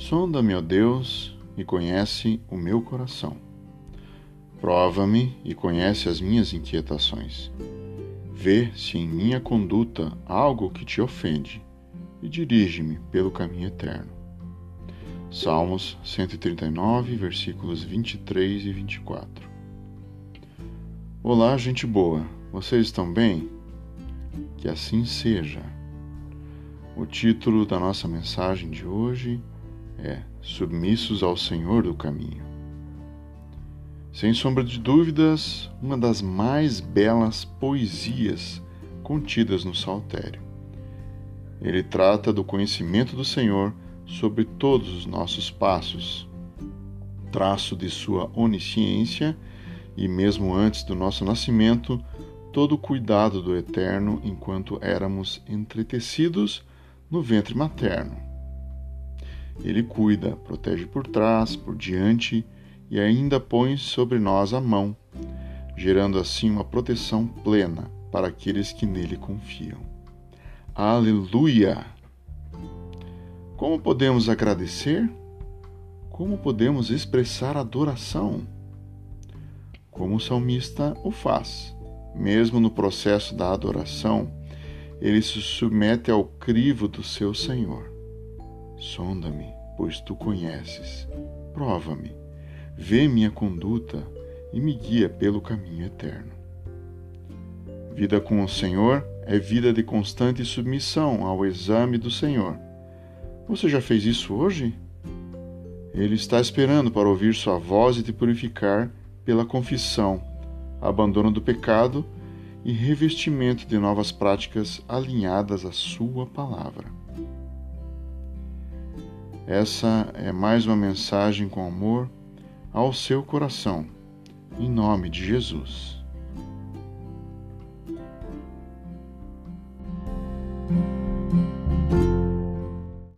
Sonda-me, ó Deus, e conhece o meu coração. Prova-me e conhece as minhas inquietações. Vê se em minha conduta há algo que te ofende e dirige-me pelo caminho eterno. Salmos 139, versículos 23 e 24. Olá, gente boa, vocês estão bem? Que assim seja. O título da nossa mensagem de hoje é Submissos ao Senhor do Caminho. Sem sombra de dúvidas, uma das mais belas poesias contidas no Saltério. Ele trata do conhecimento do Senhor sobre todos os nossos passos, traço de sua onisciência e, mesmo antes do nosso nascimento, todo o cuidado do Eterno enquanto éramos entretecidos no ventre materno. Ele cuida, protege por trás, por diante e ainda põe sobre nós a mão, gerando assim uma proteção plena para aqueles que nele confiam. Aleluia! Como podemos agradecer? Como podemos expressar adoração? Como o salmista o faz. Mesmo no processo da adoração, ele se submete ao crivo do seu Senhor. Sonda-me, pois tu conheces. Prova-me, vê minha conduta e me guia pelo caminho eterno. Vida com o Senhor é vida de constante submissão ao exame do Senhor. Você já fez isso hoje? Ele está esperando para ouvir sua voz e te purificar pela confissão, abandono do pecado e revestimento de novas práticas alinhadas à Sua palavra. Essa é mais uma mensagem com amor ao seu coração, em nome de Jesus.